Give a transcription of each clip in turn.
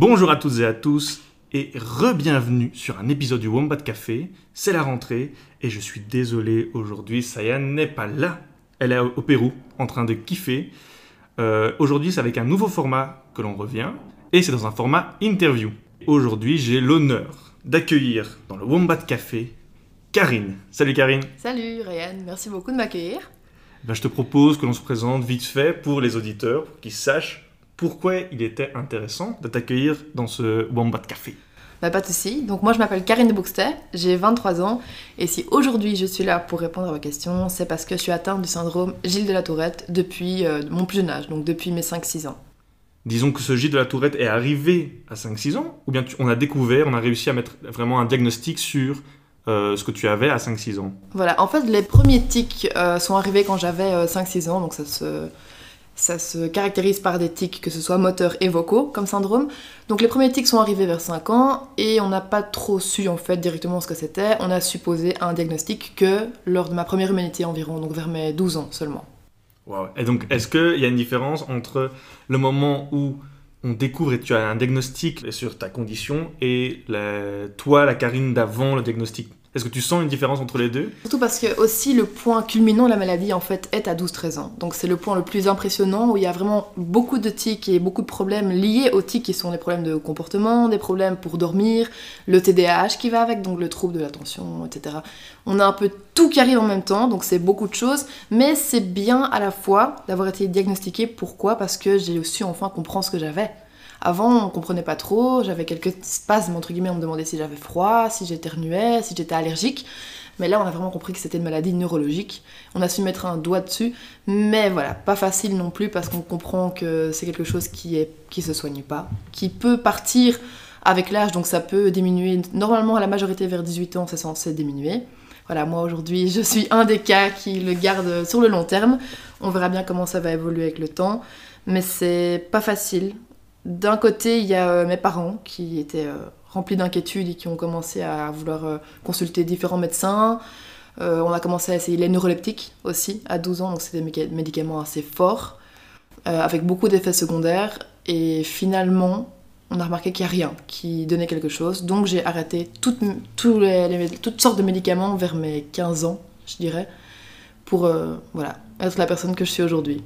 Bonjour à toutes et à tous et re-bienvenue sur un épisode du Wombat Café. C'est la rentrée et je suis désolé aujourd'hui, Saya n'est pas là. Elle est au Pérou en train de kiffer. Euh, aujourd'hui, c'est avec un nouveau format que l'on revient et c'est dans un format interview. Aujourd'hui, j'ai l'honneur d'accueillir dans le Wombat Café Karine. Salut Karine. Salut Ryan, merci beaucoup de m'accueillir. Ben, je te propose que l'on se présente vite fait pour les auditeurs, pour qu'ils sachent pourquoi il était intéressant de t'accueillir dans ce Wombat Café. Bah, pas de souci. Donc moi je m'appelle Karine de Bouxtet, j'ai 23 ans et si aujourd'hui je suis là pour répondre à vos questions, c'est parce que je suis atteinte du syndrome Gilles de la Tourette depuis euh, mon plus jeune âge, donc depuis mes 5-6 ans. Disons que ce Gilles de la Tourette est arrivé à 5-6 ans, ou bien tu- on a découvert, on a réussi à mettre vraiment un diagnostic sur euh, ce que tu avais à 5-6 ans. Voilà, en fait les premiers tics euh, sont arrivés quand j'avais euh, 5-6 ans, donc ça se, ça se caractérise par des tics que ce soit moteurs et vocaux comme syndrome. Donc les premiers tics sont arrivés vers 5 ans et on n'a pas trop su en fait directement ce que c'était. On a supposé un diagnostic que lors de ma première humanité environ, donc vers mes 12 ans seulement. Wow. Et donc, est-ce qu'il y a une différence entre le moment où on découvre et tu as un diagnostic sur ta condition et toi, la Karine d'avant le diagnostic? Est-ce que tu sens une différence entre les deux Surtout parce que aussi le point culminant de la maladie en fait est à 12-13 ans. Donc c'est le point le plus impressionnant où il y a vraiment beaucoup de tics et beaucoup de problèmes liés aux tics qui sont des problèmes de comportement, des problèmes pour dormir, le TDAH qui va avec, donc le trouble de l'attention, etc. On a un peu tout qui arrive en même temps, donc c'est beaucoup de choses, mais c'est bien à la fois d'avoir été diagnostiqué. Pourquoi? Parce que j'ai su enfin comprendre ce que j'avais. Avant, on comprenait pas trop, j'avais quelques spasmes, entre guillemets, on me demandait si j'avais froid, si j'éternuais, si j'étais allergique. Mais là, on a vraiment compris que c'était une maladie neurologique. On a su mettre un doigt dessus, mais voilà, pas facile non plus parce qu'on comprend que c'est quelque chose qui est qui se soigne pas, qui peut partir avec l'âge, donc ça peut diminuer. Normalement, à la majorité vers 18 ans, c'est censé diminuer. Voilà, moi aujourd'hui, je suis un des cas qui le garde sur le long terme. On verra bien comment ça va évoluer avec le temps, mais c'est pas facile. D'un côté, il y a euh, mes parents qui étaient euh, remplis d'inquiétudes et qui ont commencé à vouloir euh, consulter différents médecins. On a commencé à essayer les neuroleptiques aussi à 12 ans, donc c'est des médicaments assez forts, avec beaucoup d'effets secondaires. Et finalement, on a remarqué qu'il n'y a rien qui donnait quelque chose. Donc j'ai arrêté toutes, toutes sortes de médicaments vers mes 15 ans, je dirais, pour voilà, être la personne que je suis aujourd'hui.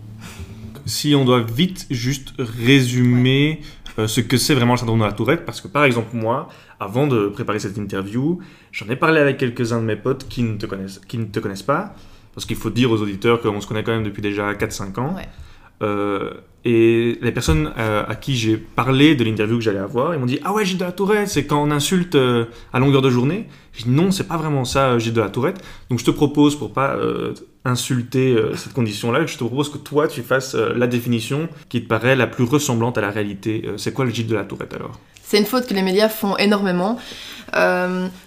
Si on doit vite juste résumer euh, ce que c'est vraiment le syndrome de la Tourette, parce que par exemple moi, avant de préparer cette interview, j'en ai parlé avec quelques-uns de mes potes qui ne te connaissent, qui ne te connaissent pas, parce qu'il faut dire aux auditeurs qu'on se connaît quand même depuis déjà 4-5 ans. Ouais. Euh, et les personnes euh, à qui j'ai parlé de l'interview que j'allais avoir, ils m'ont dit Ah ouais, Gilles de la Tourette, c'est quand on insulte euh, à longueur de journée. J'ai dit Non, c'est pas vraiment ça, Gilles de la Tourette. Donc je te propose, pour pas insulter cette condition-là, je te propose que toi tu fasses la définition qui te paraît la plus ressemblante à la réalité. C'est quoi le Gilles de la Tourette alors? C'est une faute que les médias font énormément.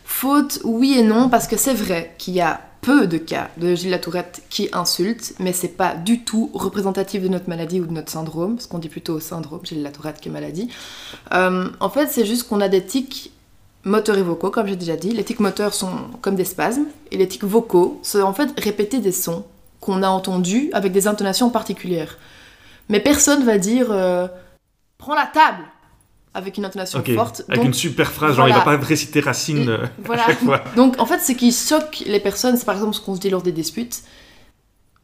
Faute, oui et non, parce que c'est vrai qu'il y a peu de cas de Gilles Latourette qui insultent, mais c'est pas du tout représentatif de notre maladie ou de notre syndrome, parce qu'on dit plutôt syndrome Gilles Latourette que maladie. Euh, en fait, c'est juste qu'on a des tics moteurs et vocaux, comme j'ai déjà dit. Les tics moteurs sont comme des spasmes, et les tics vocaux, c'est en fait répéter des sons qu'on a entendus avec des intonations particulières. Mais personne va dire euh, Prends la table avec une intonation forte. Avec Donc, une super phrase, genre il voilà. va pas réciter Racine euh, voilà. à chaque fois. Donc en fait, ce qui choque les personnes, c'est par exemple ce qu'on se dit lors des disputes.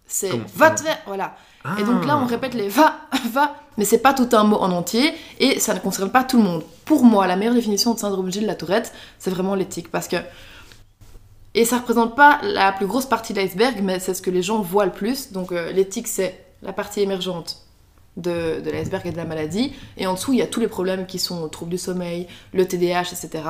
C'est va te faire, voilà. Et donc là, on Ah. répète les va, va, mais c'est pas tout un mot en entier et ça ne concerne pas tout le monde. Pour moi, la meilleure définition de syndrome Gilles la Tourette, c'est vraiment l'éthique parce que et ça représente pas la plus grosse partie de l'iceberg, mais c'est ce que les gens voient le plus. Donc euh, l'éthique, c'est la partie émergente de, l'iceberg et de la maladie. Et en dessous, il y a tous les problèmes qui sont troubles du sommeil, le TDAH, etc.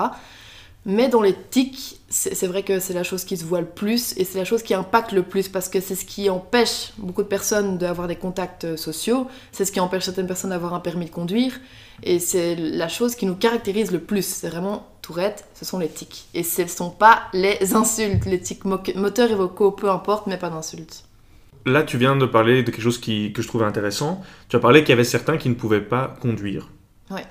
Mais dans les tics, c'est vrai que c'est la chose qui se voit le plus et c'est la chose qui impacte le plus parce que c'est ce qui empêche beaucoup de personnes d'avoir des contacts euh, sociaux, c'est ce qui empêche certaines personnes d'avoir un permis de conduire et c'est la chose qui nous caractérise le plus. C'est vraiment Tourette, ce sont les tics. Et ce ne sont pas les insultes, les tics mo- moteurs et vocaux, peu importe, mais pas d'insultes. Là, tu viens de parler de quelque chose qui, que je trouvais intéressant. Tu as parlé qu'il y avait certains qui ne pouvaient pas conduire. Ouais.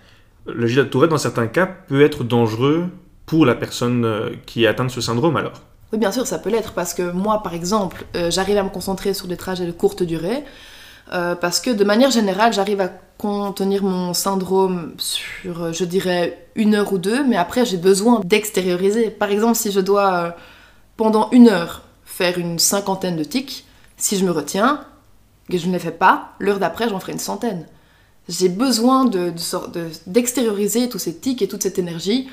Le Gilles de Tourette, dans certains cas, peut être dangereux pour la personne euh, qui est atteinte de ce syndrome alors. Oui, bien sûr, ça peut l'être parce que moi, par exemple, euh, j'arrive à me concentrer sur des trajets de courte durée. euh, parce que de manière générale, j'arrive à contenir mon syndrome sur, je dirais, une heure ou deux, mais après j'ai besoin d'extérioriser. Par exemple, si je dois, euh, pendant une heure, faire une cinquantaine de tics, si je me retiens, que je ne les fais pas, l'heure d'après, j'en ferai une centaine. J'ai besoin d'extérioriser de, de, tous ces tics et toute cette énergie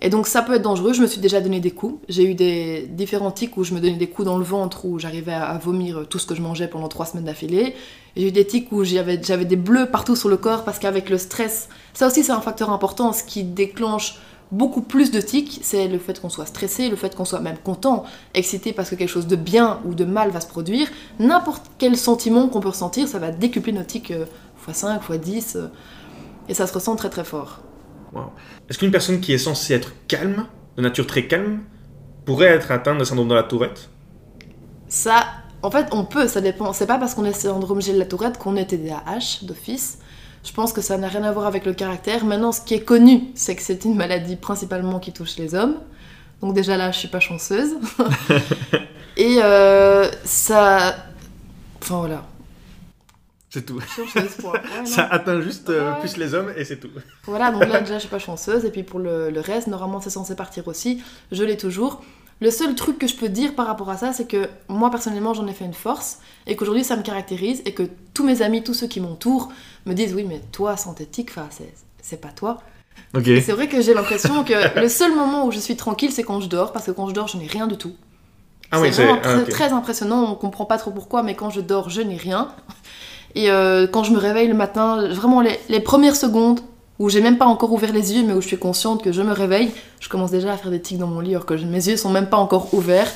et donc ça peut être dangereux, je me suis déjà donné des coups. J'ai eu des différents tics où je me donnais des coups dans le ventre, où j'arrivais à, vomir tout ce que je mangeais pendant trois semaines d'affilée. J'ai eu des tics où j'avais des bleus partout sur le corps parce qu'avec le stress, ça aussi c'est un facteur important, ce qui déclenche beaucoup plus de tics, c'est le fait qu'on soit stressé, le fait qu'on soit même content, excité parce que quelque chose de bien ou de mal va se produire. N'importe quel sentiment qu'on peut ressentir, ça va décupler nos tics x5, x10, et ça se ressent très très fort. Est-ce qu'une personne qui est censée être calme, de nature très calme, pourrait être atteinte de syndrome de la tourette? Ça, en fait, on peut, ça dépend. C'est pas parce qu'on est syndrome de la tourette qu'on est TDAH d'office. Je pense que ça n'a rien à voir avec le caractère. Maintenant, ce qui est connu, c'est que c'est une maladie principalement qui touche les hommes. Donc déjà là, je suis pas chanceuse. Et euh, ça... Enfin voilà. C'est tout. ça atteint juste euh, plus les hommes et c'est tout. Voilà, donc là déjà je suis pas chanceuse. Et puis pour le, reste, normalement c'est censé partir aussi. Je l'ai toujours. Le seul truc que je peux dire par rapport à ça, c'est que moi personnellement j'en ai fait une force et qu'aujourd'hui ça me caractérise et que tous mes amis, tous ceux qui m'entourent me disent oui mais toi synthétique, c'est pas toi. Okay. C'est vrai que j'ai l'impression que le seul moment où je suis tranquille c'est quand je dors parce que quand je dors je n'ai rien du tout. Ah c'est vraiment ah, très, impressionnant, on comprend pas trop pourquoi mais quand je dors je n'ai rien. Et euh, quand je me réveille le matin, vraiment les, premières secondes où j'ai même pas encore ouvert les yeux, mais où je suis consciente que je me réveille, je commence déjà à faire des tics dans mon lit alors que mes yeux sont même pas encore ouverts.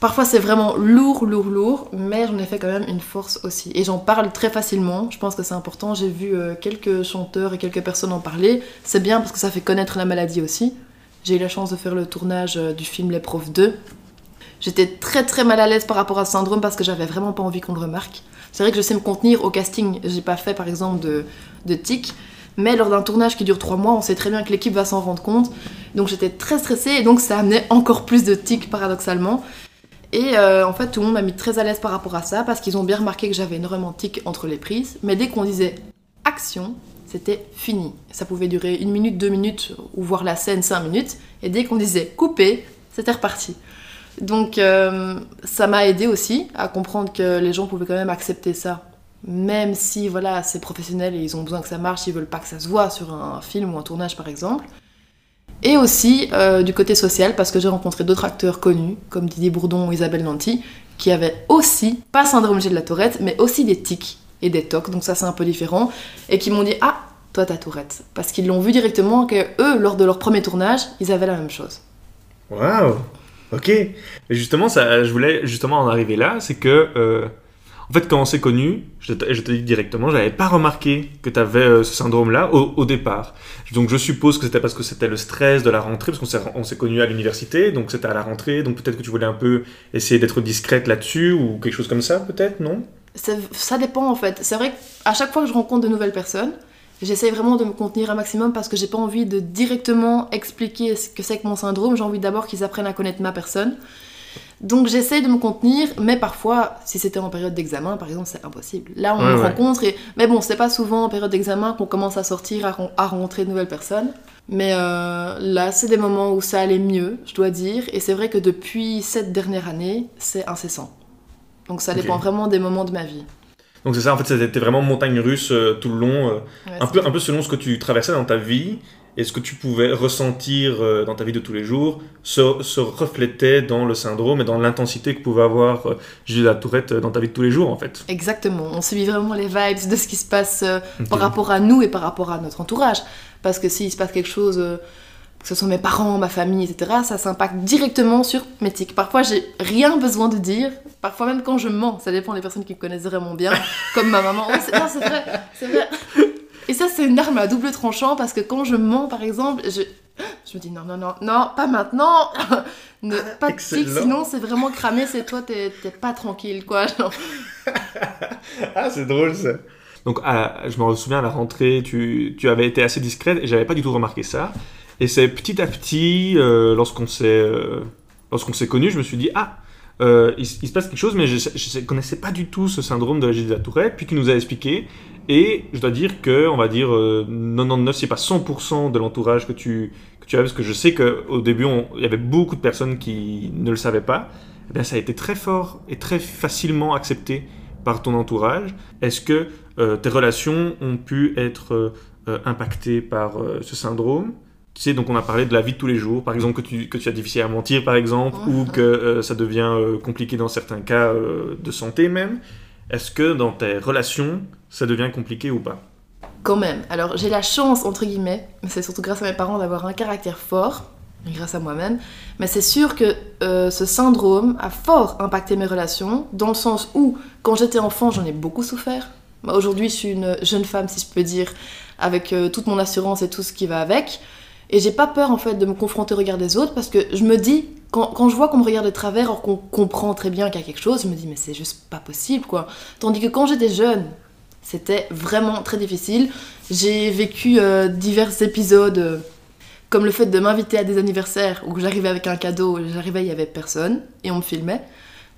Parfois c'est vraiment lourd, lourd, lourd, mais j'en ai fait quand même une force aussi. Et j'en parle très facilement, je pense que c'est important. J'ai vu euh, quelques chanteurs et quelques personnes en parler. C'est bien parce que ça fait connaître la maladie aussi. J'ai eu la chance de faire le tournage euh, du film Les Profs 2. J'étais très très mal à l'aise par rapport à ce syndrome parce que j'avais vraiment pas envie qu'on le remarque. C'est vrai que je sais me contenir au casting. J'ai pas fait par exemple de, de tic. Mais lors d'un tournage qui dure trois mois, on sait très bien que l'équipe va s'en rendre compte. Donc j'étais très stressée et donc ça amenait encore plus de tics paradoxalement. Et euh, en fait, tout le monde m'a mis très à l'aise par rapport à ça parce qu'ils ont bien remarqué que j'avais énormément de tics entre les prises. Mais dès qu'on disait action, c'était fini. Ça pouvait durer une minute, deux minutes ou voir la scène cinq minutes. Et dès qu'on disait couper, c'était reparti. Donc euh, ça m'a aidé aussi à comprendre que les gens pouvaient quand même accepter ça. Même si voilà, c'est professionnel et ils ont besoin que ça marche, ils veulent pas que ça se voit sur un film ou un tournage par exemple. Et aussi euh, du côté social, parce que j'ai rencontré d'autres acteurs connus, comme Didier Bourdon ou Isabelle Nanty, qui avaient aussi, pas syndrome G de la Tourette, mais aussi des tics et des tocs, donc ça c'est un peu différent, et qui m'ont dit Ah, toi t'as Tourette. Parce qu'ils l'ont vu directement que eux, lors de leur premier tournage, ils avaient la même chose. Waouh Ok. Mais justement, ça, je voulais justement en arriver là, c'est que, euh, en fait, quand on s'est connus, je te, dis directement, j'avais pas remarqué que tu avais euh, ce syndrome-là au, départ. Donc je suppose que c'était parce que c'était le stress de la rentrée, parce qu'on s'est connus à l'université, donc c'était à la rentrée, donc peut-être que tu voulais un peu essayer d'être discrète là-dessus, ou quelque chose comme ça, peut-être, non? Ça dépend en fait. C'est vrai qu'à chaque fois que je rencontre de nouvelles personnes, J'essaie vraiment de me contenir un maximum parce que j'ai pas envie de directement expliquer ce que c'est que mon syndrome. J'ai envie d'abord qu'ils apprennent à connaître ma personne. Donc j'essaie de me contenir, mais parfois, si c'était en période d'examen, par exemple, c'est impossible. Là, on me rencontre, et... mais bon, c'est pas souvent en période d'examen qu'on commence à sortir, à, rencontrer de nouvelles personnes. Mais euh, là, c'est des moments où ça allait mieux, je dois dire. Et c'est vrai que depuis cette dernière année, c'est incessant. Donc ça dépend vraiment des moments de ma vie. Donc c'est ça, en fait, c'était vraiment montagne russe euh, tout le long, euh, un, peu, un peu selon ce que tu traversais dans ta vie et ce que tu pouvais ressentir euh, dans ta vie de tous les jours se, se reflétait dans le syndrome et dans l'intensité que pouvait avoir Gilles la Tourette dans ta vie de tous les jours, en fait. Exactement, on subit vraiment les vibes de ce qui se passe par rapport à nous et par rapport à notre entourage. Parce que s'il se passe quelque chose que ce soit mes parents, ma famille, etc., ça s'impacte directement sur mes tics. Parfois, j'ai rien besoin de dire, parfois même quand je mens, ça dépend des personnes qui me connaissent vraiment bien, comme ma maman. Oh, c'est, vrai, c'est vrai. Et ça, c'est une arme à double tranchant parce que quand je mens, par exemple, je, je me dis non, non, non, non, pas maintenant, ne, pas de tics, sinon c'est vraiment cramé, c'est toi, t'es, pas tranquille, quoi. ah, c'est drôle ça. Donc, je me souviens à la rentrée, tu, tu avais été assez discrète et j'avais pas du tout remarqué ça. Et c'est petit à petit, euh, lorsqu'on s'est euh, lorsqu'on s'est connus, je me suis dit ah euh, il, se passe quelque chose, mais je ne connaissais pas du tout ce syndrome de la Gilles de la Tourette, puis qu'il nous a expliqué. Et je dois dire que, on va dire, euh, 99, c'est pas 100% de l'entourage que tu, que tu avais, parce que je sais qu'au début, il y avait beaucoup de personnes qui ne le savaient pas. Eh bien, ça a été très fort et très facilement accepté par ton entourage. Est-ce que tes relations ont pu être euh, euh, impactées par euh, ce syndrome tu sais, donc on a parlé de la vie de tous les jours, par exemple que tu, que tu as difficile à mentir, par exemple, ou que euh, ça devient euh, compliqué dans certains cas euh, de santé même. Est-ce que dans tes relations, ça devient compliqué ou pas? Quand même. Alors j'ai la chance, entre guillemets, mais c'est surtout grâce à mes parents d'avoir un caractère fort, grâce à moi-même. Mais c'est sûr que euh, ce syndrome a fort impacté mes relations, dans le sens où, quand j'étais enfant, j'en ai beaucoup souffert. Bah, Aujourd'hui, je suis une jeune femme, si je peux dire, avec euh, toute mon assurance et tout ce qui va avec. Et j'ai pas peur en fait de me confronter au regard des autres parce que je me dis, quand, quand je vois qu'on me regarde de travers alors qu'on comprend très bien qu'il y a quelque chose, je me dis mais c'est juste pas possible quoi. Tandis que quand j'étais jeune, c'était vraiment très difficile. J'ai vécu euh, divers épisodes, euh, comme le fait de m'inviter à des anniversaires où j'arrivais avec un cadeau, j'arrivais, il y avait personne, et on me filmait.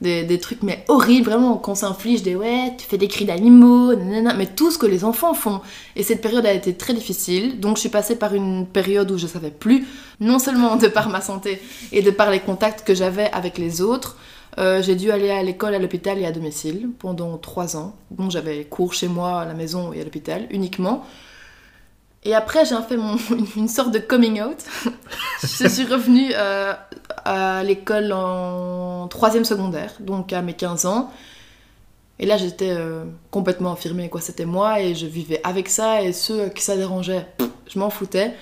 Des, trucs mais horribles, vraiment, qu'on s'inflige des ouais, tu fais des cris d'animaux, nanana, mais tout ce que les enfants font. Et cette période a été très difficile, donc je suis passée par une période où je savais plus, non seulement de par ma santé et de par les contacts que j'avais avec les autres, euh, j'ai dû aller à l'école, à l'hôpital et à domicile pendant trois ans. Bon, j'avais cours chez moi, à la maison et à l'hôpital uniquement. Et après, j'ai fait mon, une sorte de coming out. je suis revenue euh, à l'école en troisième secondaire, donc à mes 15 ans. Et là, j'étais euh, complètement affirmée, quoi. C'était moi et je vivais avec ça et ceux qui ça dérangeait, je m'en foutais.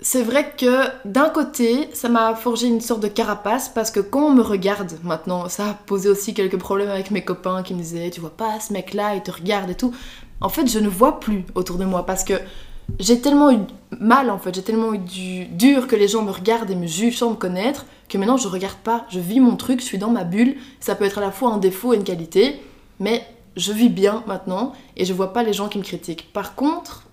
C'est vrai que d'un côté, ça m'a forgé une sorte de carapace parce que quand on me regarde maintenant, ça a posé aussi quelques problèmes avec mes copains qui me disaient Tu vois pas ce mec-là, il te regarde et tout. En fait, je ne vois plus autour de moi parce que j'ai tellement eu mal en fait, j'ai tellement eu du dur que les gens me regardent et me jugent sans me connaître que maintenant je regarde pas, je vis mon truc, je suis dans ma bulle. Ça peut être à la fois un défaut et une qualité, mais je vis bien maintenant et je vois pas les gens qui me critiquent. Par contre,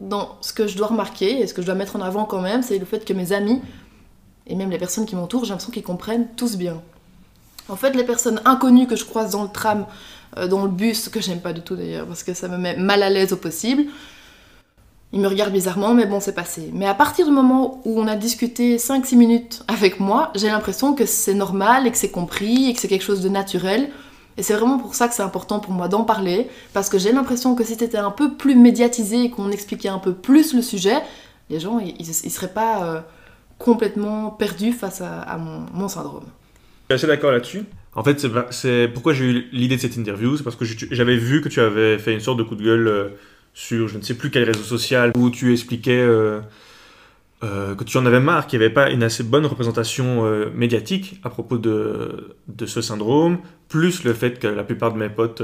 dans ce que je dois remarquer et ce que je dois mettre en avant quand même, c'est le fait que mes amis et même les personnes qui m'entourent, j'ai l'impression qu'ils comprennent tous bien. En fait, les personnes inconnues que je croise dans le tram, euh, dans le bus, que j'aime pas du tout d'ailleurs parce que ça me met mal à l'aise au possible, ils me regardent bizarrement, mais bon, c'est passé. Mais à partir du moment où on a discuté 5-6 minutes avec moi, j'ai l'impression que c'est normal et que c'est compris et que c'est quelque chose de naturel. Et c'est vraiment pour ça que c'est important pour moi d'en parler, parce que j'ai l'impression que si c'était un peu plus médiatisé et qu'on expliquait un peu plus le sujet, les gens, ils, seraient pas euh, complètement perdus face à, mon syndrome. Je suis assez d'accord là-dessus. En fait, c'est- pourquoi j'ai eu l'idée de cette interview, c'est parce que j'avais vu que tu avais fait une sorte de coup de gueule euh, sur je ne sais plus quel réseau social où tu expliquais euh, euh, que tu en avais marre qu'il n'y avait pas une assez bonne représentation médiatique à propos de, ce syndrome, plus le fait que la plupart de mes potes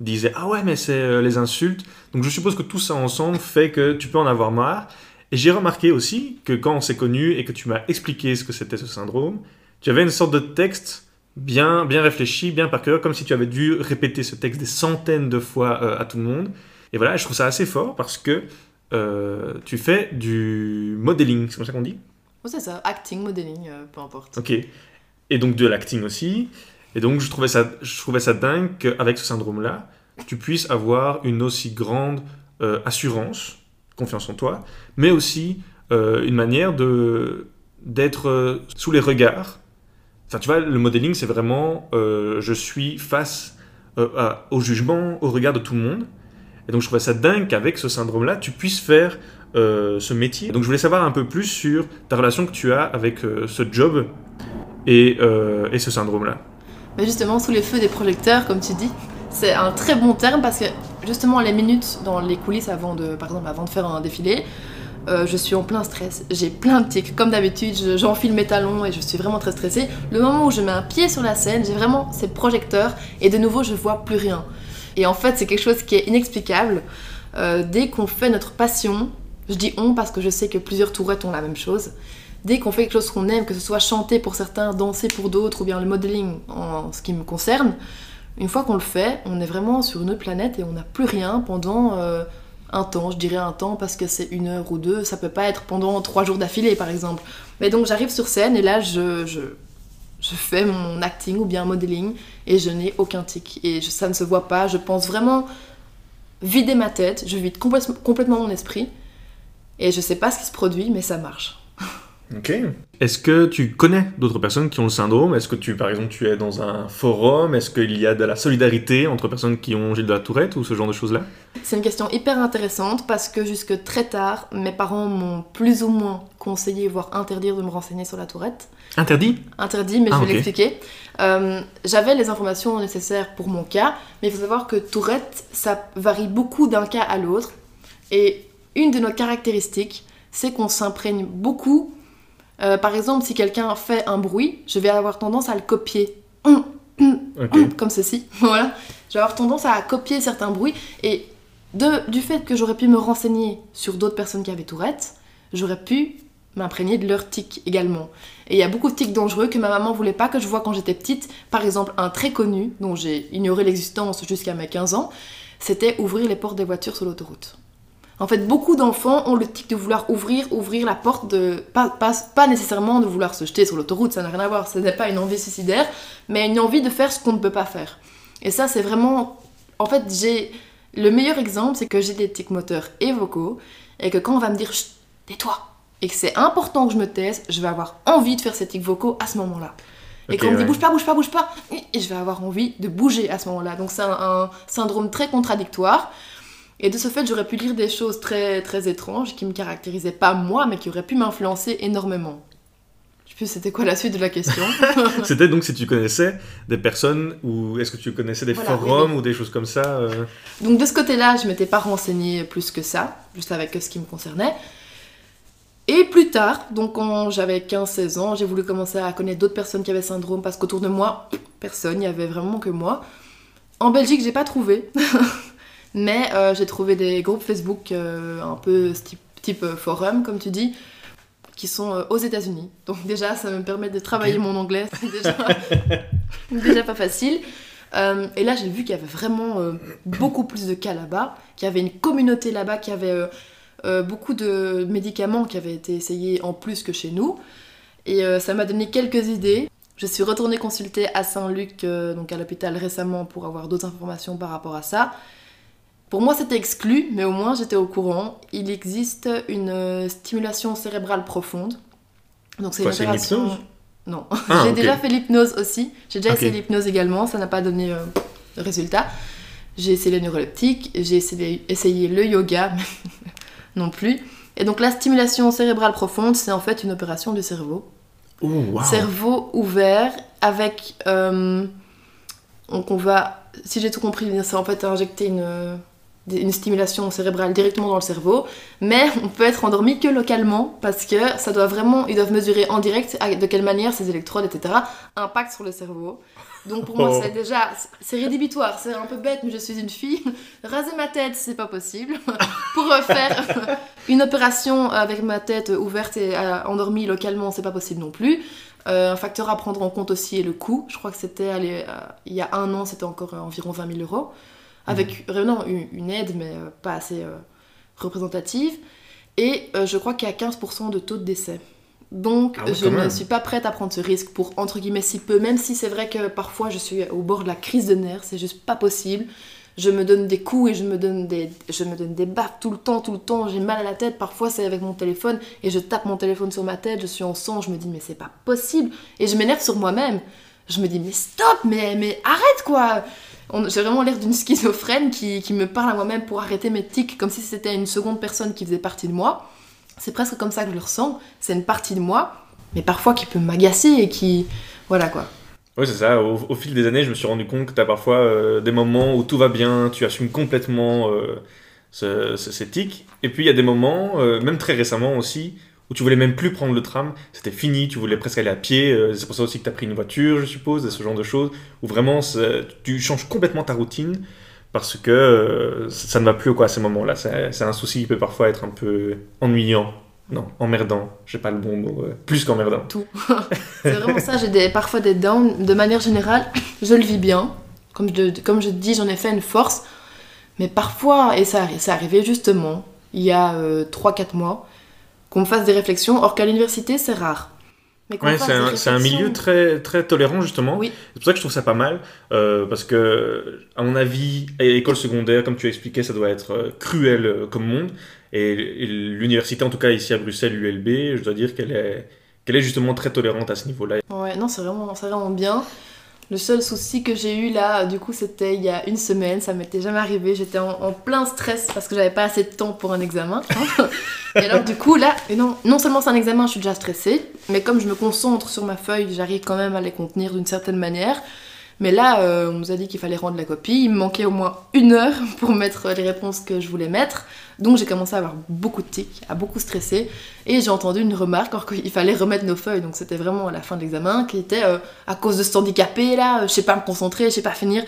disaient Ah ouais, mais c'est les insultes. Donc je suppose que tout ça ensemble fait que tu peux en avoir marre. Et j'ai remarqué aussi que quand on s'est connus et que tu m'as expliqué ce que c'était ce syndrome, tu avais une sorte de texte bien, bien réfléchi, bien par cœur, comme si tu avais dû répéter ce texte des centaines de fois euh, à tout le monde. Et voilà, je trouve ça assez fort parce que euh, tu fais du modeling, c'est comme ça qu'on dit? Oh, c'est ça, acting, modeling, euh, peu importe. Ok. Et donc de l'acting aussi. Et donc je trouvais ça, je trouvais ça dingue qu'avec ce syndrome-là, tu puisses avoir une aussi grande assurance, confiance en toi, mais aussi une manière de d'être sous les regards. Enfin, tu vois, le modeling, c'est vraiment euh, je suis face euh, au jugement, au regard de tout le monde. Et donc je trouvais ça dingue qu'avec ce syndrome-là, tu puisses faire euh, ce métier. Donc je voulais savoir un peu plus sur ta relation que tu as avec ce job et, ce syndrome-là. Justement, sous les feux des projecteurs, comme tu dis, c'est un très bon terme parce que justement, les minutes dans les coulisses avant de, par exemple, avant de faire un défilé, euh, je suis en plein stress. J'ai plein de tics. Comme d'habitude, je- j'enfile mes talons et je suis vraiment très stressée. Le moment où je mets un pied sur la scène, j'ai vraiment ces projecteurs et de nouveau, je vois plus rien. Et en fait, c'est quelque chose qui est inexplicable. Euh, dès qu'on fait notre passion, je dis on parce que je sais que plusieurs tourettes ont la même chose. Dès qu'on fait quelque chose qu'on aime, que ce soit chanter pour certains, danser pour d'autres, ou bien le modeling en ce qui me concerne, une fois qu'on le fait, on est vraiment sur une autre planète et on n'a plus rien pendant euh, un temps, je dirais un temps parce que c'est une heure ou deux, ça peut pas être pendant trois jours d'affilée par exemple. Mais donc j'arrive sur scène et là je, je, fais mon acting ou bien modeling et je n'ai aucun tic. Et ça ne se voit pas. Je pense vraiment vider ma tête, je vide complètement mon esprit. Et je sais pas ce qui se produit, mais ça marche. Ok. Est-ce que tu connais d'autres personnes qui ont le syndrome? Est-ce que tu, par exemple, tu es dans un forum? Est-ce qu'il y a de la solidarité entre personnes qui ont Gilles de la Tourette ou ce genre de choses-là? C'est une question hyper intéressante parce que jusque très tard, mes parents m'ont plus ou moins conseillé, voire interdire de me renseigner sur la Tourette. Interdit? Interdit, mais je ah, vais l'expliquer. Euh, j'avais les informations nécessaires pour mon cas, mais il faut savoir que Tourette, ça varie beaucoup d'un cas à l'autre. Et une de nos caractéristiques, c'est qu'on s'imprègne beaucoup euh, par exemple, si quelqu'un fait un bruit, je vais avoir tendance à le copier. Comme ceci. voilà. Je vais avoir tendance à copier certains bruits. Et de, du fait que j'aurais pu me renseigner sur d'autres personnes qui avaient Tourette, j'aurais pu m'imprégner de leurs tics également. Et il y a beaucoup de tics dangereux que ma maman voulait pas que je vois quand j'étais petite. Par exemple, un très connu, dont j'ai ignoré l'existence jusqu'à mes 15 ans, c'était ouvrir les portes des voitures sur l'autoroute. En fait, beaucoup d'enfants ont le tic de vouloir ouvrir, ouvrir la porte, de pas, pas, nécessairement de vouloir se jeter sur l'autoroute, ça n'a rien à voir, ce n'est pas une envie suicidaire, mais une envie de faire ce qu'on ne peut pas faire. Et ça, c'est vraiment... En fait, j'ai... Le meilleur exemple, c'est que j'ai des tics moteurs et vocaux, et que quand on va me dire « tais-toi », et que c'est important que je me taise, je vais avoir envie de faire ces tics vocaux à ce moment-là. Et quand on me dit bouge pas, bouge pas, bouge pas, et je vais avoir envie de bouger à ce moment-là. Donc c'est un, syndrome très contradictoire. Et de ce fait, j'aurais pu lire des choses très, très étranges qui me caractérisaient pas moi, mais qui auraient pu m'influencer énormément. Je sais plus c'était quoi la suite de la question. c'était donc si tu connaissais des personnes ou est-ce que tu connaissais des forums ou des choses comme ça euh? Donc de ce côté-là, je m'étais pas renseignée plus que ça, juste avec ce qui me concernait. Et plus tard, donc quand j'avais 15-16 ans, j'ai voulu commencer à connaître d'autres personnes qui avaient syndrome parce qu'autour de moi, personne, il n'y avait vraiment que moi. En Belgique, j'ai pas trouvé. Mais euh, j'ai trouvé des groupes Facebook euh, un peu type, euh, forum, comme tu dis, qui sont aux États-Unis. Donc déjà, ça me permet de travailler mon anglais. C'est déjà, déjà pas facile. et là, j'ai vu qu'il y avait vraiment beaucoup plus de cas là-bas, qu'il y avait une communauté là-bas, qu'il y avait beaucoup de médicaments qui avaient été essayés en plus que chez nous. Et ça m'a donné quelques idées. Je suis retournée consulter à Saint-Luc, donc à l'hôpital récemment, pour avoir d'autres informations par rapport à ça. Pour moi, c'était exclu, mais au moins j'étais au courant. Il existe une euh, stimulation cérébrale profonde. Donc c'est une opération. Non, ah, j'ai déjà fait l'hypnose aussi. J'ai déjà essayé l'hypnose également, ça n'a pas donné euh, de résultat. J'ai essayé le neuroleptique, j'ai essayé, le yoga, non plus. Et donc la stimulation cérébrale profonde, c'est en fait une opération du cerveau. Cerveau ouvert avec... Euh, donc on va, si j'ai tout compris, c'est en fait injecter une une stimulation cérébrale directement dans le cerveau, mais on peut être endormi que localement parce que ça doit vraiment, ils doivent mesurer en direct de quelle manière ces électrodes, etc., impactent sur le cerveau. Donc pour moi, oh. c'est déjà, c'est rédhibitoire, c'est un peu bête, mais je suis une fille. Raser ma tête, c'est pas possible. pour faire une opération avec ma tête ouverte et euh, endormie localement, c'est pas possible non plus. Euh, un facteur à prendre en compte aussi est le coût. Je crois que c'était, euh, il y a un an, c'était encore environ 20 000 euros avec vraiment une, aide, mais euh, pas assez euh, représentative. Et euh, je crois qu'il y a 15% de taux de décès. Donc ah je ne suis pas prête à prendre ce risque pour, entre guillemets, si peu, même si c'est vrai que parfois je suis au bord de la crise de nerfs, c'est juste pas possible. Je me donne des coups et je me donne des, je me donne des baffes tout le temps, tout le temps. J'ai mal à la tête, parfois c'est avec mon téléphone et je tape mon téléphone sur ma tête, je suis en sang, je me dis mais c'est pas possible. Et je m'énerve sur moi-même. Je me dis mais stop, mais, mais arrête quoi j'ai vraiment l'air d'une schizophrène qui, me parle à moi-même pour arrêter mes tics, comme si c'était une seconde personne qui faisait partie de moi. C'est presque comme ça que je le ressens. C'est une partie de moi, mais parfois qui peut m'agacer et qui. Voilà quoi. Oui, c'est ça. Au, fil des années, je me suis rendu compte que tu as parfois euh, des moments où tout va bien, tu assumes complètement euh, ces tics. Et puis il y a des moments, euh, même très récemment aussi, où tu voulais même plus prendre le tram, c'était fini, tu voulais presque aller à pied, euh, c'est pour ça aussi que tu as pris une voiture, je suppose, ce genre de choses, où vraiment tu changes complètement ta routine parce que euh, ça ne va plus quoi, à ces moments-là. C'est un souci qui peut parfois être un peu ennuyant. Non, emmerdant, j'ai pas le bon mot, euh, plus qu'emmerdant. Tout. c'est vraiment ça, j'ai parfois des downs, de manière générale, je le vis bien. Comme je, comme je te dis, j'en ai fait une force. Mais parfois, et ça, ça arrivait justement, il y a 3-4 mois, qu'on me fasse des réflexions, or qu'à l'université, c'est rare. Ouais, c'est un, un milieu très, très tolérant justement. Oui. C'est pour ça que je trouve ça pas mal. euh, parce que, à mon avis, à l'école secondaire, comme tu as expliqué, ça doit être euh, cruel euh, comme monde. Et, et l'université, en tout cas ici à Bruxelles, l'ULB, je dois dire qu'elle est, qu'elle est justement très tolérante à ce niveau-là. Ouais, non, c'est vraiment, c'est vraiment bien. Le seul souci que j'ai eu là, du coup, c'était il y a une semaine, ça m'était jamais arrivé. J'étais en, en plein stress parce que j'avais pas assez de temps pour un examen. et alors, du coup, là, et non, non seulement c'est un examen, je suis déjà stressée, mais comme je me concentre sur ma feuille, j'arrive quand même à les contenir d'une certaine manière. Mais là, euh, on nous a dit qu'il fallait rendre la copie. Il me manquait au moins une heure pour mettre les réponses que je voulais mettre. Donc j'ai commencé à avoir beaucoup de tics, à beaucoup stresser. Et j'ai entendu une remarque alors qu'il fallait remettre nos feuilles. Donc c'était vraiment à la fin de l'examen qui était euh, à cause de cet handicapé là, euh, je sais pas me concentrer, je sais pas finir.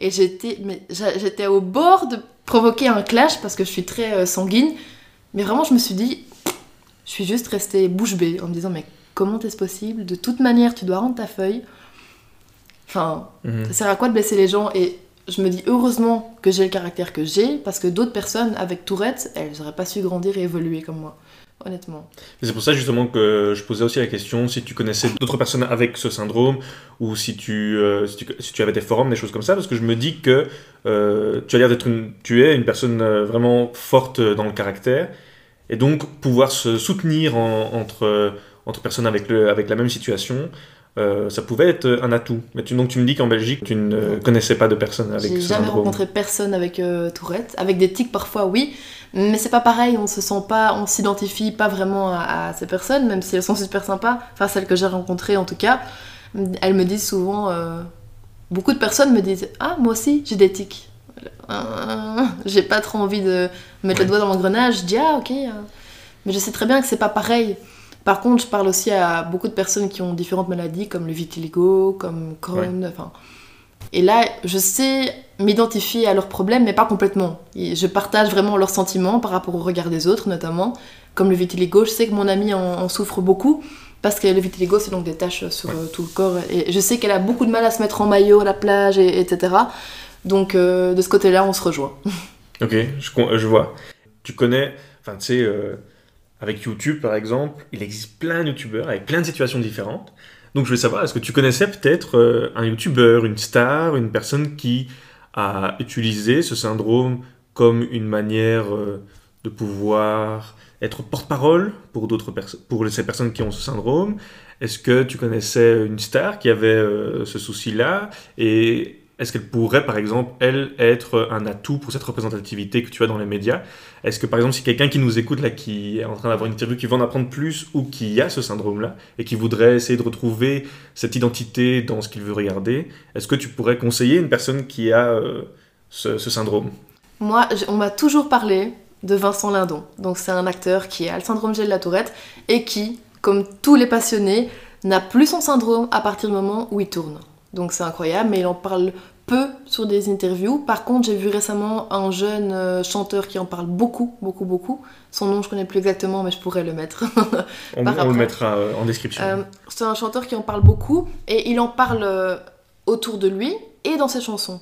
Et j'étais, j'étais au bord de provoquer un clash parce que je suis très sanguine. Mais vraiment, je me suis dit, je suis juste restée bouche bée en me disant, mais comment est-ce possible? De toute manière, tu dois rendre ta feuille. Enfin, Mhm. ça sert à quoi de blesser les gens Et je me dis heureusement que j'ai le caractère que j'ai, parce que d'autres personnes avec Tourette, elles n'auraient pas su grandir et évoluer comme moi. Honnêtement. C'est pour ça justement que je posais aussi la question si tu connaissais d'autres personnes avec ce syndrome ou si tu, euh, si tu, si tu avais des forums, des choses comme ça, parce que je me dis que euh, tu as l'air d'être une, tu es une personne euh, vraiment forte dans le caractère et donc pouvoir se soutenir en- entre, entre personnes avec, le, avec la même situation, euh, ça pouvait être un atout. Mais tu, donc tu me dis qu'en Belgique, tu ne connaissais pas de personnes avec J'ai ce jamais syndrome. rencontré personne avec euh, Tourette. Avec des tics parfois, oui. Mais c'est pas pareil, on se sent pas, on s'identifie pas vraiment à, à ces personnes, même si elles sont super sympas. Enfin, celles que j'ai rencontrées en tout cas. Elles me disent souvent. euh, beaucoup de personnes me disent Ah, moi aussi, j'ai des tics. J'ai pas trop envie de mettre le doigt dans l'engrenage. Je dis Ah, ok. euh. Mais je sais très bien que c'est pas pareil. Par contre, je parle aussi à beaucoup de personnes qui ont différentes maladies, comme le vitiligo, comme Crohn, enfin. Et là, je sais m'identifier à leurs problèmes, mais pas complètement. Et je partage vraiment leurs sentiments par rapport au regard des autres, notamment. Comme le vitiligo, je sais que mon amie en, en souffre beaucoup, parce que le vitiligo, c'est donc des taches sur Ouais. euh, tout le corps. Et je sais qu'elle a beaucoup de mal à se mettre en maillot à la plage, et, etc. Donc, euh, de ce côté-là, on se rejoint. Ok, je vois. Tu connais, enfin tu sais, euh, avec YouTube par exemple, il existe plein de YouTubeurs avec plein de situations différentes. Donc je voulais savoir, est-ce que tu connaissais peut-être euh, un YouTuber, une star, une personne qui a utilisé ce syndrome comme une manière euh, de pouvoir être porte-parole pour d'autres pour ces personnes qui ont ce syndrome? Est-ce que tu connaissais une star qui avait euh, ce souci-là? Et est-ce qu'elle pourrait, par exemple, elle, être un atout pour cette représentativité que tu as dans les médias? Est-ce que, par exemple, si quelqu'un qui nous écoute, là, qui est en train d'avoir une interview, qui veut en apprendre plus, ou qui a ce syndrome-là, et qui voudrait essayer de retrouver cette identité dans ce qu'il veut regarder, est-ce que tu pourrais conseiller une personne qui a euh, ce, syndrome? Moi, on m'a toujours parlé de Vincent Lindon. Donc, c'est un acteur qui a le syndrome G de la Tourette et qui, comme tous les passionnés, n'a plus son syndrome à partir du moment où il tourne. Donc, c'est incroyable, mais il en parle peu sur des interviews. Par contre, j'ai vu récemment un jeune euh, chanteur qui en parle beaucoup, beaucoup, beaucoup. Son nom, je connais plus exactement, mais je pourrais le mettre. On, on le mettra euh, en description. Euh, c'est un chanteur qui en parle beaucoup et il en parle autour de lui et dans ses chansons.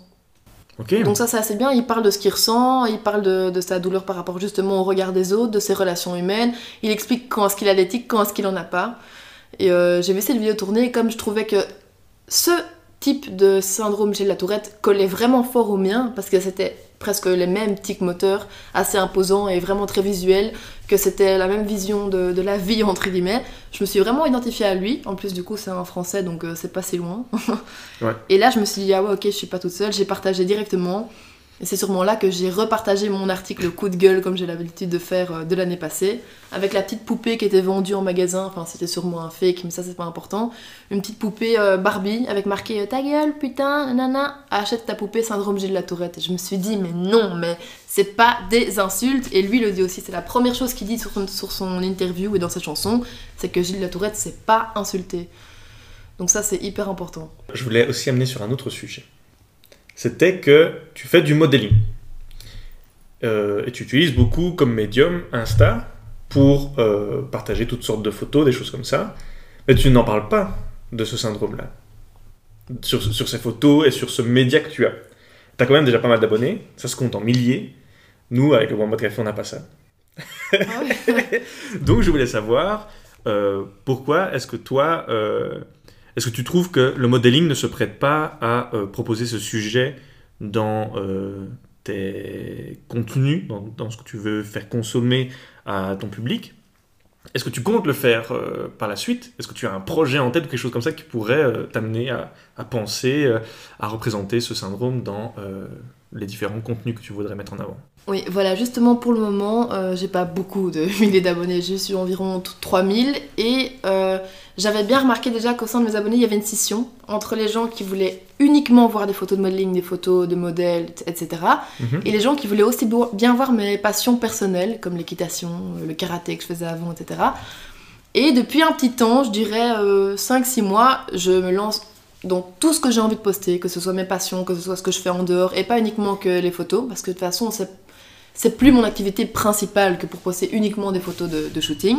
ok. Donc ça c'est assez bien, il parle de ce qu'il ressent, il parle de, de sa douleur par rapport justement au regard des autres, de ses relations humaines, il explique quand est-ce qu'il a l'éthique, quand est-ce qu'il en a pas. Et euh, j'ai vu cette vidéo tourner et comme je trouvais que ce type de syndrome chez la tourette collait vraiment fort au mien, parce que c'était presque les mêmes tics moteurs, assez imposants et vraiment très visuels, que c'était la même vision de, de la vie entre guillemets. Je me suis vraiment identifiée à lui, en plus du coup c'est un français donc euh, c'est pas si loin. Ouais. Et là je me suis dit ah ouais ok je suis pas toute seule, j'ai partagé directement. Et c'est sûrement là que j'ai repartagé mon article coup de gueule comme j'ai l'habitude de faire euh, de l'année passée, avec la petite poupée qui était vendue en magasin, enfin c'était sûrement un fake mais ça c'est pas important. Une petite poupée euh, Barbie avec marqué euh, ta gueule putain nana achète ta poupée syndrome Gilles de la Tourette. Et je me suis dit mais non mais c'est pas des insultes et lui le dit aussi c'est la première chose qu'il dit sur, sur son interview et dans sa chanson c'est que Gilles de la Tourette c'est pas insulté. Donc ça c'est hyper important. Je voulais aussi amener sur un autre sujet. C'était que tu fais du modeling. Euh, et tu utilises beaucoup comme médium Insta pour euh, partager toutes sortes de photos, des choses comme ça. Mais tu n'en parles pas de ce syndrome-là. Sur, sur ces photos et sur ce média que tu as. Tu as quand même déjà pas mal d'abonnés, ça se compte en milliers. Nous, avec le One Café, on n'a pas ça. Donc je voulais savoir, euh, pourquoi est-ce que toi, est-ce que tu trouves que le modeling ne se prête pas à euh, proposer ce sujet dans euh, tes contenus, dans, ce que tu veux faire consommer à ton public? Est-ce que tu comptes le faire euh, par la suite? Est-ce que tu as un projet en tête ou quelque chose comme ça qui pourrait t'amener à, penser, à représenter ce syndrome dans les différents contenus que tu voudrais mettre en avant? Oui, voilà, justement pour le moment, euh, j'ai pas beaucoup de milliers d'abonnés, j'ai suis environ t- 3000 et euh, j'avais bien remarqué déjà qu'au sein de mes abonnés, il y avait une scission entre les gens qui voulaient uniquement voir des photos de modeling, des photos de modèles, etc. Mhm. Et les gens qui voulaient aussi bien voir mes passions personnelles, comme l'équitation, euh, le karaté que je faisais avant, etc. Et depuis un petit temps, je dirais 5-6 mois, je me lance dans tout ce que j'ai envie de poster, que ce soit mes passions, que ce soit ce que je fais en dehors, et pas uniquement que les photos, parce que de toute façon, c'est, c'est plus mon activité principale que pour poster uniquement des photos de, shooting.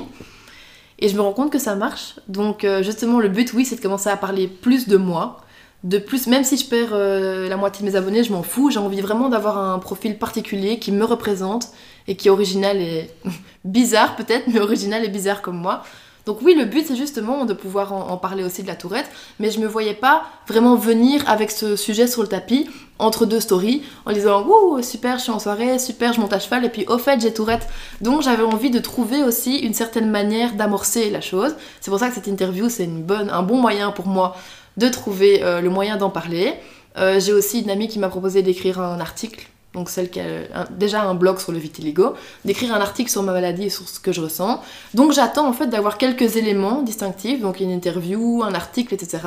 Et je me rends compte que ça marche. Donc euh, justement, le but, oui, c'est de commencer à parler plus de moi. De plus, même si je perds euh, la moitié de mes abonnés, je m'en fous. J'ai envie vraiment d'avoir un profil particulier qui me représente et qui est original et bizarre peut-être, mais original et bizarre comme moi. Donc oui, le but c'est justement de pouvoir en, parler aussi de la tourette, mais je me voyais pas vraiment venir avec ce sujet sur le tapis entre deux stories en disant Ouh, super, je suis en soirée, super, je monte à cheval, et puis au fait, j'ai tourette. Donc j'avais envie de trouver aussi une certaine manière d'amorcer la chose. C'est pour ça que cette interview c'est un bon moyen pour moi de trouver euh, le moyen d'en parler. Euh, j'ai aussi une amie qui m'a proposé d'écrire un article, donc celle qui a déjà un blog sur le vitiligo, d'écrire un article sur ma maladie et sur ce que je ressens. Donc j'attends en fait d'avoir quelques éléments distinctifs, donc une interview, un article, etc.,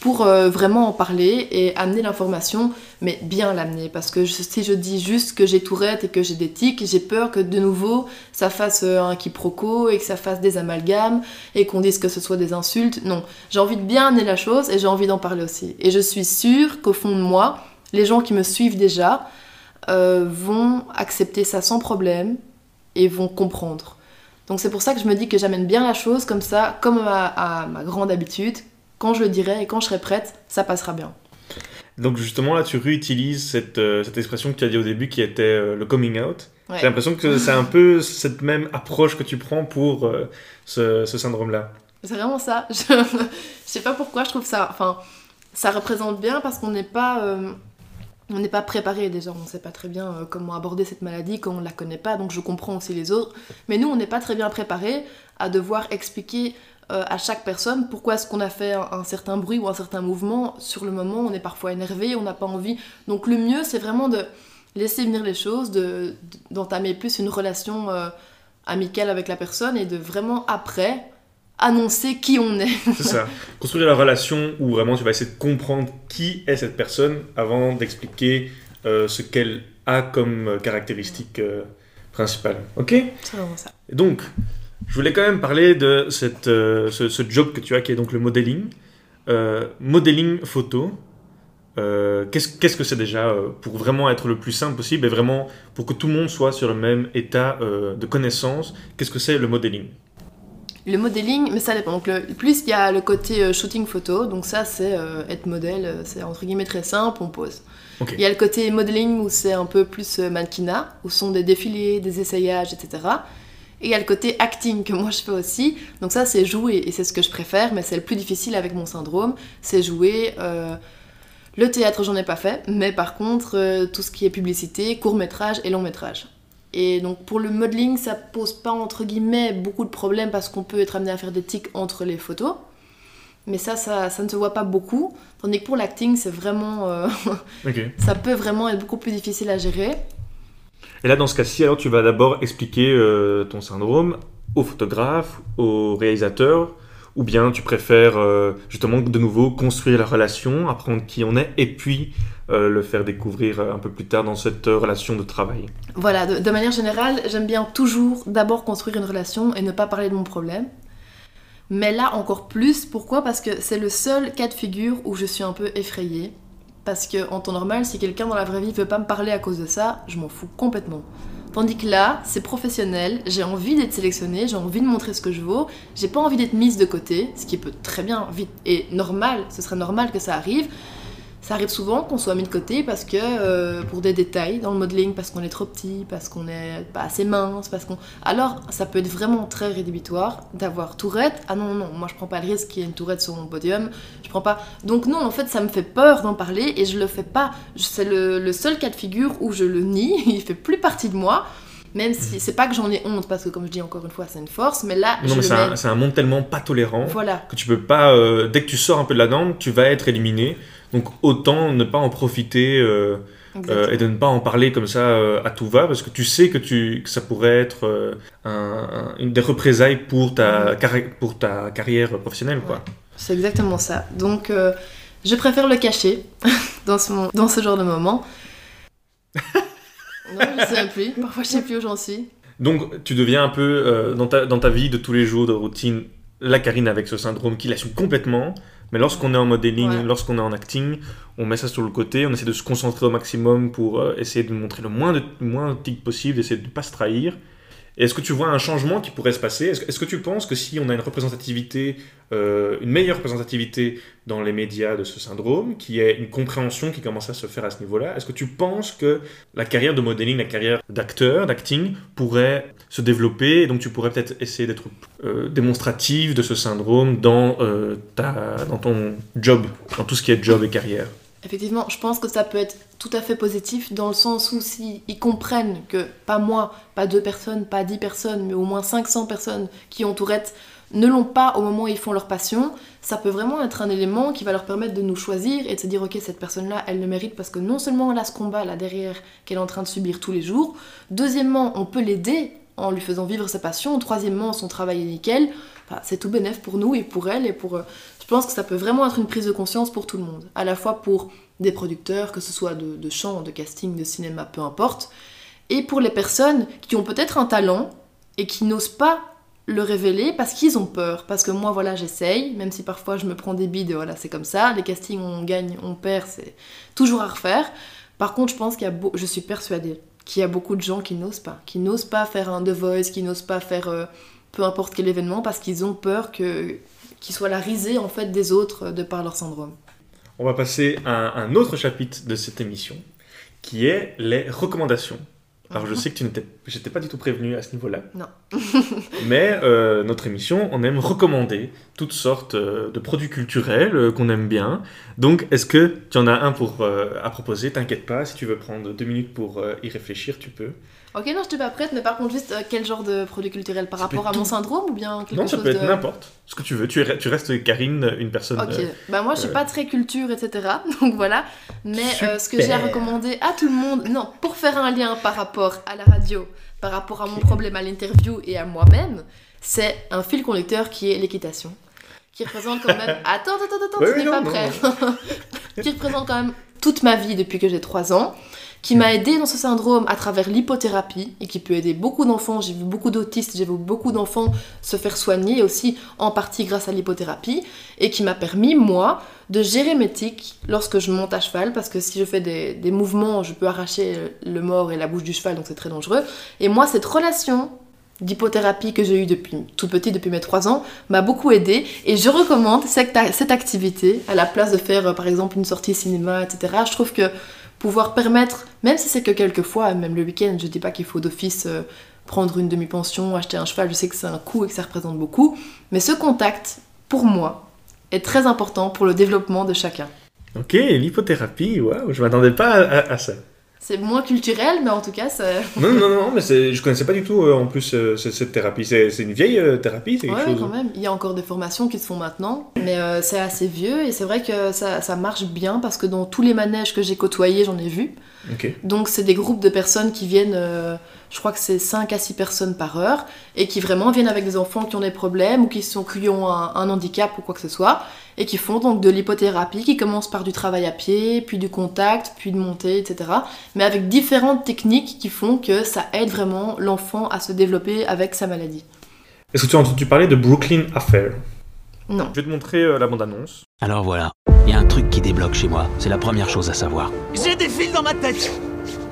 pour euh, vraiment en parler et amener l'information, mais bien l'amener. Parce que si je dis juste que j'ai tourette et que j'ai des tics, j'ai peur que de nouveau ça fasse euh, un quiproquo et que ça fasse des amalgames et qu'on dise que ce soit des insultes. Non, j'ai envie de bien amener la chose et j'ai envie d'en parler aussi. Et je suis sûre qu'au fond de moi, les gens qui me suivent déjà euh, vont accepter ça sans problème et vont comprendre. Donc c'est pour ça que je me dis que j'amène bien la chose comme ça, comme à, à ma grande habitude. Quand je le dirai et quand je serai prête, ça passera bien. Donc justement là, tu réutilises cette, euh, cette expression que tu as dit au début qui était euh, le coming out. Ouais. J'ai l'impression que c'est un peu cette même approche que tu prends pour euh, ce, ce syndrome-là. C'est vraiment ça. Je... je sais pas pourquoi je trouve ça. Enfin, ça représente bien parce qu'on n'est pas. On n'est pas préparé déjà, on ne sait pas très bien euh, comment aborder cette maladie quand on ne la connaît pas, donc je comprends aussi les autres. Mais nous, on n'est pas très bien préparé à devoir expliquer euh, à chaque personne pourquoi est-ce qu'on a fait un, certain bruit ou un certain mouvement. Sur le moment, on est parfois énervé, on n'a pas envie. Donc le mieux, c'est vraiment de laisser venir les choses, de- d'entamer plus une relation euh, amicale avec la personne et de vraiment après annoncer qui on est. C'est ça. Construire la relation où vraiment tu vas essayer de comprendre qui est cette personne avant d'expliquer euh, ce qu'elle a comme euh, caractéristique euh, principale. Ok? C'est vraiment ça. Et Donc, je voulais quand même parler de cette, euh, ce, ce job que tu as qui est donc le modeling. Euh, modeling photo. Euh, Qu'est-ce qu'est-ce que c'est déjà euh, pour vraiment être le plus simple possible et vraiment pour que tout le monde soit sur le même état euh, de connaissance Qu'est-ce que c'est le modeling? Le modeling, mais ça dépend. Donc, le, plus il y a le côté euh, shooting photo, donc ça c'est euh, être modèle, euh, c'est entre guillemets très simple, on pose. Il y a le côté modeling où c'est un peu plus mannequinat, où sont des défilés, des essayages, etc. Et il y a le côté acting que moi je fais aussi. Donc ça c'est jouer et c'est ce que je préfère, mais c'est le plus difficile avec mon syndrome, c'est jouer. euh, le théâtre j'en ai pas fait, mais par contre euh, tout ce qui est publicité, court métrage et long métrage. Et donc pour le modeling, ça pose pas entre guillemets beaucoup de problèmes parce qu'on peut être amené à faire des tics entre les photos. Mais ça, ça, ça ne se voit pas beaucoup. Tandis que pour l'acting, c'est vraiment. euh, ça peut vraiment être beaucoup plus difficile à gérer. Et là, dans ce cas-ci, alors tu vas d'abord expliquer euh, ton syndrome au photographe, au réalisateur, ou bien tu préfères euh, justement de nouveau construire la relation, apprendre qui on est, et puis euh, le faire découvrir euh, un peu plus tard dans cette relation de travail. Voilà, de, de manière générale, j'aime bien toujours d'abord construire une relation et ne pas parler de mon problème. Mais là encore plus, pourquoi? Parce que c'est le seul cas de figure où je suis un peu effrayée. Parce que en temps normal, si quelqu'un dans la vraie vie veut pas me parler à cause de ça, je m'en fous complètement. Tandis que là, c'est professionnel, j'ai envie d'être sélectionnée, j'ai envie de montrer ce que je vaux, j'ai pas envie d'être mise de côté, ce qui peut très bien vite et normal, ce serait normal que ça arrive. Ça arrive souvent qu'on soit mis de côté parce que euh, pour des détails dans le modeling, parce qu'on est trop petit, parce qu'on est pas assez mince, parce qu'on. Alors, ça peut être vraiment très rédhibitoire d'avoir tourette. Ah non, non, moi je prends pas le risque qu'il y ait une tourette sur mon podium. Je prends pas. Donc non, en fait, ça me fait peur d'en parler et je le fais pas. C'est le, le seul cas de figure où je le nie. Il fait plus partie de moi. Même si c'est pas que j'en ai honte, parce que comme je dis encore une fois, c'est une force, mais là, Non, je mais c'est un, c'est un monde tellement pas tolérant Voilà, que tu peux pas. euh, dès que tu sors un peu de la norme, tu vas être éliminé. Donc autant ne pas en profiter euh, euh, et de ne pas en parler comme ça euh, à tout va, parce que tu sais que, tu, que ça pourrait être un- un- une des représailles pour ta, carri- pour ta carrière professionnelle. Quoi. C'est exactement ça. Donc, je préfère le cacher dans ce, mo- dans ce genre de moment. non, je sais même plus. Parfois, je sais plus où j'en suis. Donc tu deviens un peu dans, ta, dans ta vie de tous les jours de routine la Karine avec ce syndrome qui l'assume complètement. Mais lorsqu'on est en modeling, Ouais. lorsqu'on est en acting, on met ça sur le côté, on essaie de se concentrer au maximum pour euh, essayer de montrer le moins de moins de tics possible, d'essayer de ne pas se trahir. Est-ce que tu vois un changement qui pourrait se passer? Est-ce que, est-ce que tu penses que si on a une représentativité, euh, une meilleure représentativité dans les médias de ce syndrome, qui est une compréhension qui commence à se faire à ce niveau-là, est-ce que tu penses que la carrière de modeling, la carrière d'acteur, d'acting, pourrait se développer et donc tu pourrais peut-être essayer d'être euh, démonstrative de ce syndrome dans, euh, ta, dans ton job, dans tout ce qui est job et carrière? Effectivement, je pense que ça peut être tout à fait positif dans le sens où si ils comprennent que pas moi, pas deux personnes, pas dix personnes, mais au moins 500 personnes qui ont Tourette ne l'ont pas au moment où ils font leur passion, ça peut vraiment être un élément qui va leur permettre de nous choisir et de se dire ok cette personne-là elle le mérite parce que non seulement elle a ce combat là derrière qu'elle est en train de subir tous les jours, deuxièmement on peut l'aider en lui faisant vivre sa passion, troisièmement son travail est nickel, c'est tout bénef pour nous et pour elle et pour... je pense que ça peut vraiment être une prise de conscience pour tout le monde, à la fois pour des producteurs, que ce soit de, de chant, de casting, de cinéma, peu importe, et pour les personnes qui ont peut-être un talent et qui n'osent pas le révéler parce qu'ils ont peur. Parce que moi, voilà, j'essaye, même si parfois je me prends des bides, voilà, c'est comme ça. Les castings, on gagne, on perd, c'est toujours à refaire. Par contre, je pense qu'il y a beau... je suis persuadée qu'il y a beaucoup de gens qui n'osent pas, qui n'osent pas faire un The Voice, qui n'osent pas faire euh, peu importe quel événement parce qu'ils ont peur que qu'ils soient la risée en fait des autres euh, de par leur syndrome. On va passer à un autre chapitre de cette émission, qui est les recommandations. Alors je sais que tu n'étais, j'étais pas du tout prévenu à ce niveau-là. Non. Mais euh, notre émission, on aime recommander toutes sortes euh, de produits culturels qu'on aime bien. Donc est-ce que tu en as un pour euh, à proposer? T'inquiète pas, si tu veux prendre deux minutes pour euh, y réfléchir, tu peux. Ok, non, je suis pas prête, mais par contre, juste euh, quel genre de produit culturel Par Ça rapport à mon tout. syndrome ou bien quelque non, ça chose peut être de... n'importe. Ce que tu veux. Tu, es- tu restes Karine, une personne. Ok, euh, bah moi je suis euh, pas très culture, etc. Donc voilà. Mais ce que j'ai à recommander à tout le monde, non, pour faire un lien par rapport à la radio, par rapport à mon problème à l'interview et à moi-même, c'est un fil conducteur qui est l'équitation. Qui représente quand même. Attends, attends, attends, tu n'es pas non, prêt. qui représente quand même toute ma vie depuis que j'ai 3 ans. Qui m'a aidé dans ce syndrome à travers l'hypothérapie et qui peut aider beaucoup d'enfants. J'ai vu beaucoup d'autistes, j'ai vu beaucoup d'enfants se faire soigner aussi en partie grâce à l'hypothérapie et qui m'a permis, moi, de gérer mes tics lorsque je monte à cheval, parce que si je fais des, des mouvements, je peux arracher le mort et la bouche du cheval, donc c'est très dangereux. Et moi, cette relation d'hypothérapie que j'ai eue depuis tout petit, depuis mes 3 ans, m'a beaucoup aidé et je recommande cette, cette activité à la place de faire, euh, par exemple, une sortie cinéma, etc. Je trouve que pouvoir permettre, même si c'est que quelques fois, même le week-end, je dis pas qu'il faut d'office euh, prendre une demi-pension, acheter un cheval, je sais que c'est un coût et que ça représente beaucoup, mais ce contact, pour moi, est très important pour le développement de chacun. Ok, l'hypothérapie, waouh, je m'attendais pas à, ça. C'est moins culturel, mais en tout cas, c'est... Non, non, non, mais je connaissais pas du tout euh, en plus euh, cette, cette thérapie. C'est une vieille euh, thérapie, c'est quelque Ouais, chose. quand même. Il y a encore des formations qui se font maintenant, mais c'est assez vieux et c'est vrai que ça, ça marche bien parce que dans tous les manèges que j'ai côtoyés, j'en ai vu. Donc c'est des groupes de personnes qui viennent, je crois que c'est 5 à 6 personnes par heure, et qui vraiment viennent avec des enfants qui ont des problèmes ou qui, sont, qui ont un, un handicap ou quoi que ce soit, et qui font donc de l'hypothérapie, qui commence par du travail à pied, puis du contact, puis de montée, etc. Mais avec différentes techniques qui font que ça aide vraiment l'enfant à se développer avec sa maladie. Est-ce que tu as entendu parler de Brooklyn Affair? Non. Je vais te montrer euh, la bande-annonce. Alors voilà, il y a un truc qui débloque chez moi. C'est la première chose à savoir. J'ai des fils dans ma tête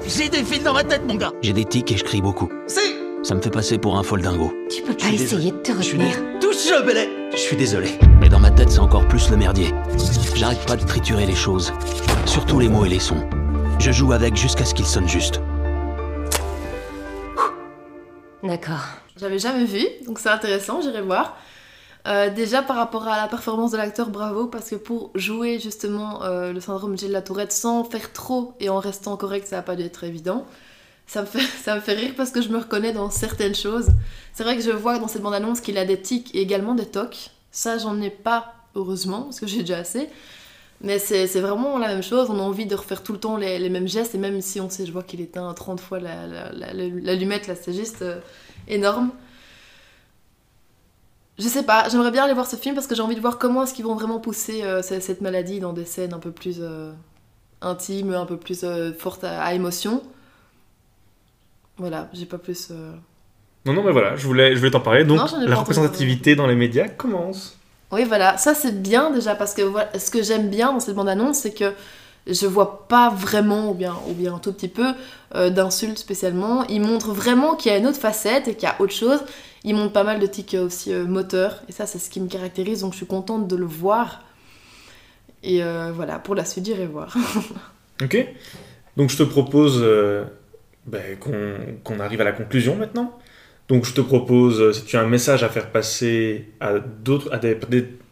J'ai des fils dans ma tête, mon gars J'ai des tics et je crie beaucoup. C'est... Ça me fait passer pour un foldingo. Tu peux pas essayer de te retenir. Touche le belay Je suis désolé. Mais dans ma tête, c'est encore plus le merdier. J'arrête pas de triturer les choses. Surtout les mots et les sons. Je joue avec jusqu'à ce qu'ils sonnent juste. D'accord. J'avais jamais vu, donc c'est intéressant, j'irai voir. Euh, déjà par rapport à la performance de l'acteur, bravo, parce que pour jouer justement euh, le syndrome Gilles de la Tourette sans faire trop et en restant correct, ça n'a pas dû être évident. Ça me, fait, ça me fait rire parce que je me reconnais dans certaines choses. C'est vrai que je vois dans cette bande-annonce qu'il a des tics et également des tocs. Ça, j'en ai pas, heureusement, parce que j'ai déjà assez. Mais c'est vraiment la même chose, on a envie de refaire tout le temps les, les mêmes gestes, et même si on sait, je vois qu'il éteint 30 fois la- la- la- l'allumette, là c'est juste euh, énorme. Je sais pas, j'aimerais bien aller voir ce film parce que j'ai envie de voir comment est-ce qu'ils vont vraiment pousser euh, ce- cette maladie dans des scènes un peu plus euh, intimes, un peu plus fortes à émotion. Voilà, j'ai pas plus. euh, Non, non, mais voilà, je voulais, je voulais t'en parler. Donc, Non, la représentativité dans les médias commence. Oui, voilà, ça c'est bien déjà parce que voilà, ce que j'aime bien dans cette bande-annonce, c'est que je vois pas vraiment, ou bien, ou bien un tout petit peu, euh, d'insultes spécialement. Il montre vraiment qu'il y a une autre facette et qu'il y a autre chose. Il montre pas mal de tics euh, aussi euh, moteurs, et ça c'est ce qui me caractérise, donc je suis contente de le voir. Et euh, voilà, pour la suite, j'irai voir. Ok Donc, je te propose ben, qu'on arrive à la conclusion maintenant. Donc, je te propose, euh, si tu as un message à faire passer à d'autres, à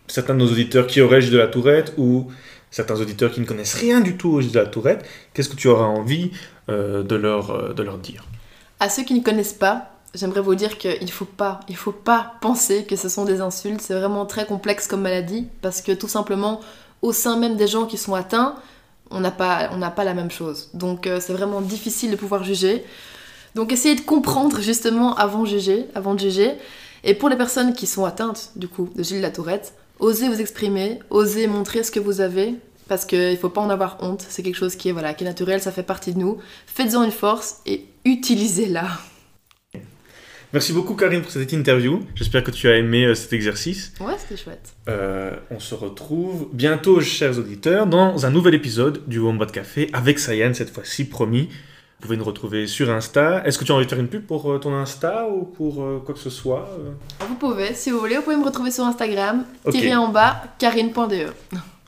certains de nos auditeurs qui auraient de la Tourette ou certains auditeurs qui ne connaissent rien du tout au de la Tourette, qu'est-ce que tu auras envie euh, de, leur, euh, de leur dire? À ceux qui ne connaissent pas, j'aimerais vous dire qu'il faut pas, il faut pas penser que ce sont des insultes. C'est vraiment très complexe comme maladie parce que tout simplement, au sein même des gens qui sont atteints, on n'a pas, pas la même chose. Donc euh, c'est vraiment difficile de pouvoir juger. Donc essayez de comprendre justement avant de juger, avant de juger. Et pour les personnes qui sont atteintes du coup de Gilles Latourette, osez vous exprimer, osez montrer ce que vous avez. Parce qu'il ne faut pas en avoir honte, c'est quelque chose qui est, voilà, qui est naturel, ça fait partie de nous. Faites-en une force et utilisez-la. Merci beaucoup Karine pour cette interview. J'espère que tu as aimé euh, cet exercice. Ouais, c'était chouette. Euh, on se retrouve bientôt, chers auditeurs, dans un nouvel épisode du Wombat Café avec Sayan, cette fois-ci, promis. Vous pouvez nous retrouver sur Insta. Est-ce que tu as envie de faire une pub pour euh, ton Insta ou pour quoi que ce soit Vous pouvez, si vous voulez, vous pouvez me retrouver sur Instagram, Ok. tiré en bas, karine.de.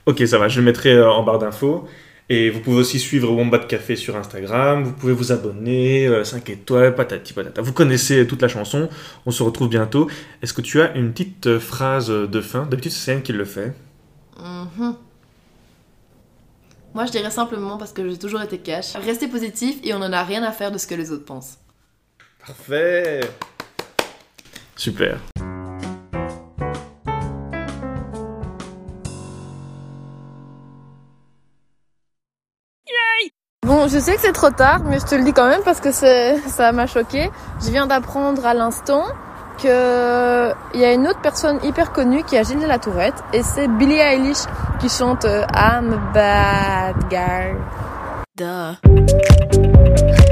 Ok, ça va, je le mettrai en barre d'infos. Et vous pouvez aussi suivre Wombat Café sur Instagram, vous pouvez vous abonner, euh, 5 étoiles, patati patata. Vous connaissez toute la chanson, on se retrouve bientôt. Est-ce que tu as une petite euh, phrase de fin? D'habitude, c'est Sayan qui le fait. Mhm. Moi, je dirais simplement, parce que j'ai toujours été cash, restez positif et on n'en a rien à faire de ce que les autres pensent. Parfait Super. Bon, je sais que c'est trop tard, mais je te le dis quand même parce que ça m'a choqué. Je viens d'apprendre à l'instant que il y a une autre personne hyper connue qui a Gilles la Tourette et c'est Billie Eilish qui chante euh, I'm a bad guy. Duh.